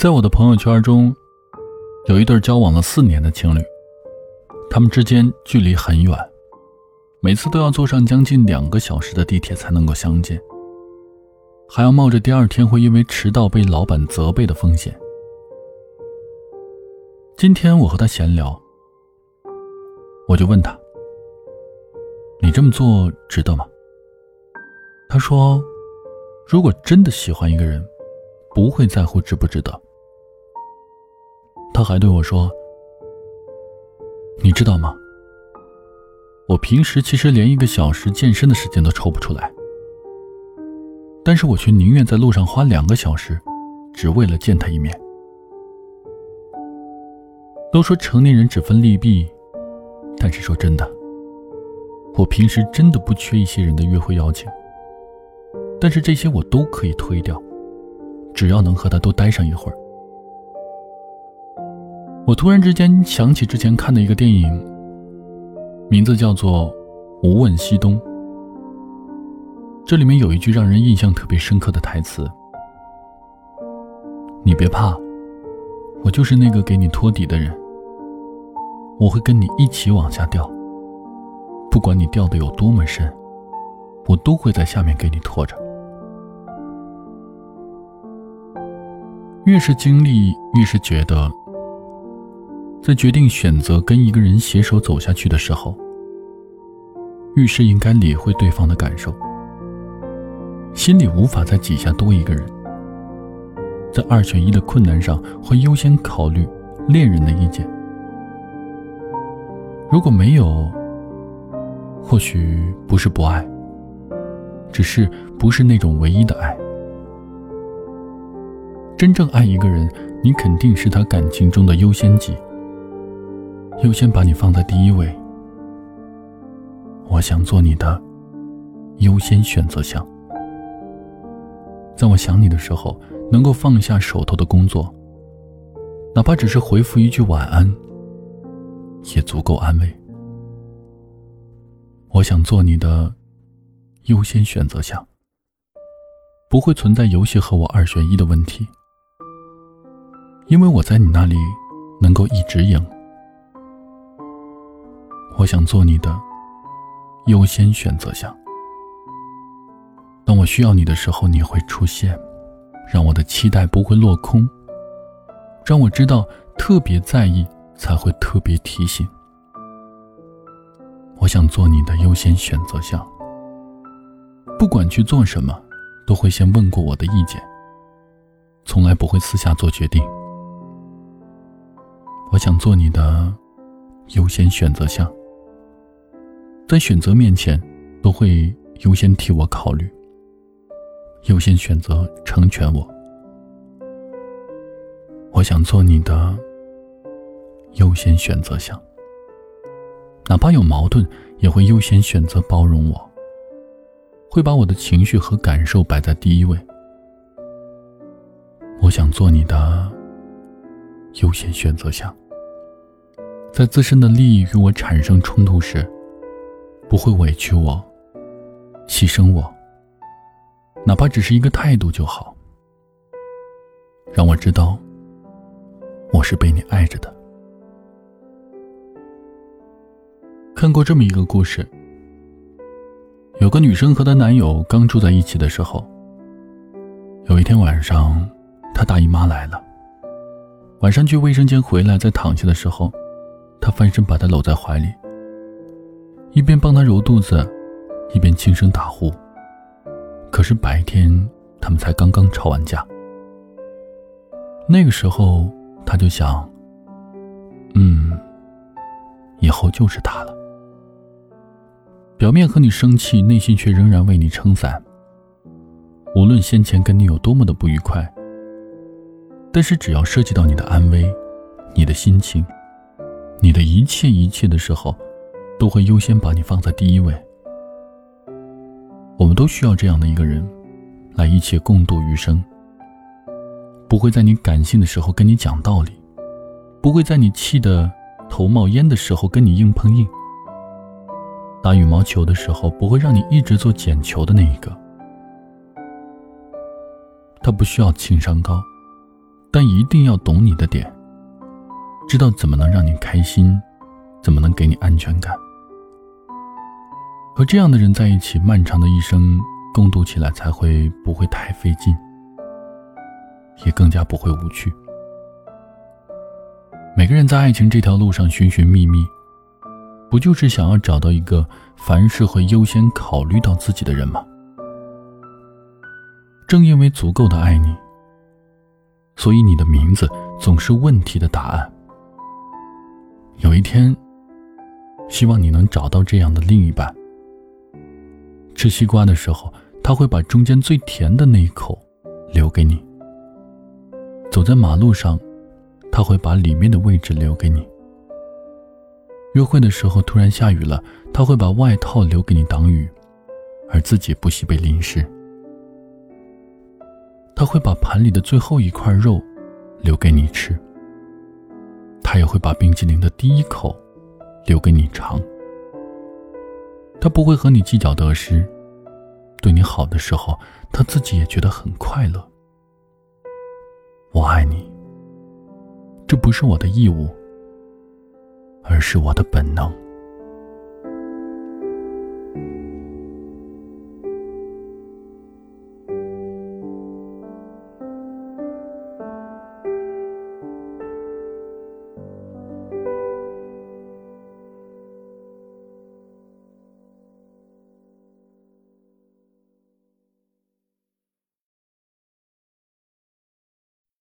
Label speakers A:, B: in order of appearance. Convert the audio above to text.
A: 在我的朋友圈中，有一对交往了四年的情侣，他们之间距离很远，每次都要坐上将近两个小时的地铁才能够相见，还要冒着第二天会因为迟到被老板责备的风险。今天我和他闲聊，我就问他：“你这么做值得吗？”他说：“如果真的喜欢一个人，不会在乎值不值得。”他还对我说：“你知道吗？我平时其实连一个小时健身的时间都抽不出来，但是我却宁愿在路上花两个小时，只为了见他一面。都说成年人只分利弊，但是说真的，我平时真的不缺一些人的约会邀请，但是这些我都可以推掉，只要能和他多待上一会儿。”我突然之间想起之前看的一个电影，名字叫做《无问西东》。这里面有一句让人印象特别深刻的台词：“你别怕，我就是那个给你托底的人，我会跟你一起往下掉。不管你掉的有多么深，我都会在下面给你拖着。”越是经历，越是觉得。在决定选择跟一个人携手走下去的时候，遇事应该理会对方的感受，心里无法再挤下多一个人。在二选一的困难上，会优先考虑恋人的意见。如果没有，或许不是不爱，只是不是那种唯一的爱。真正爱一个人，你肯定是他感情中的优先级。优先把你放在第一位，我想做你的优先选择项。在我想你的时候，能够放下手头的工作，哪怕只是回复一句晚安，也足够安慰。我想做你的优先选择项，不会存在游戏和我二选一的问题，因为我在你那里能够一直赢。我想做你的优先选择项。当我需要你的时候，你会出现，让我的期待不会落空。让我知道特别在意，才会特别提醒。我想做你的优先选择项。不管去做什么，都会先问过我的意见，从来不会私下做决定。我想做你的优先选择项。在选择面前，都会优先替我考虑，优先选择成全我。我想做你的优先选择项，哪怕有矛盾，也会优先选择包容我，会把我的情绪和感受摆在第一位。我想做你的优先选择项，在自身的利益与我产生冲突时。不会委屈我，牺牲我，哪怕只是一个态度就好，让我知道我是被你爱着的。看过这么一个故事，有个女生和她男友刚住在一起的时候，有一天晚上，她大姨妈来了，晚上去卫生间回来，在躺下的时候，她翻身把她搂在怀里。一边帮他揉肚子，一边轻声打呼。可是白天他们才刚刚吵完架。那个时候他就想，嗯，以后就是他了。表面和你生气，内心却仍然为你撑伞。无论先前跟你有多么的不愉快，但是只要涉及到你的安危、你的心情、你的一切一切的时候。都会优先把你放在第一位。我们都需要这样的一个人，来一起共度余生。不会在你感性的时候跟你讲道理，不会在你气得头冒烟的时候跟你硬碰硬。打羽毛球的时候，不会让你一直做捡球的那一个。他不需要情商高，但一定要懂你的点，知道怎么能让你开心，怎么能给你安全感。和这样的人在一起，漫长的一生共度起来才会不会太费劲，也更加不会无趣。每个人在爱情这条路上寻寻觅觅，不就是想要找到一个凡事会优先考虑到自己的人吗？正因为足够的爱你。所以你的名字总是问题的答案。有一天，希望你能找到这样的另一半。吃西瓜的时候，他会把中间最甜的那一口留给你；走在马路上，他会把里面的位置留给你；约会的时候突然下雨了，他会把外套留给你挡雨，而自己不惜被淋湿。他会把盘里的最后一块肉留给你吃，他也会把冰激凌的第一口留给你尝。他不会和你计较得失，对你好的时候，他自己也觉得很快乐。我爱你，这不是我的义务，而是我的本能。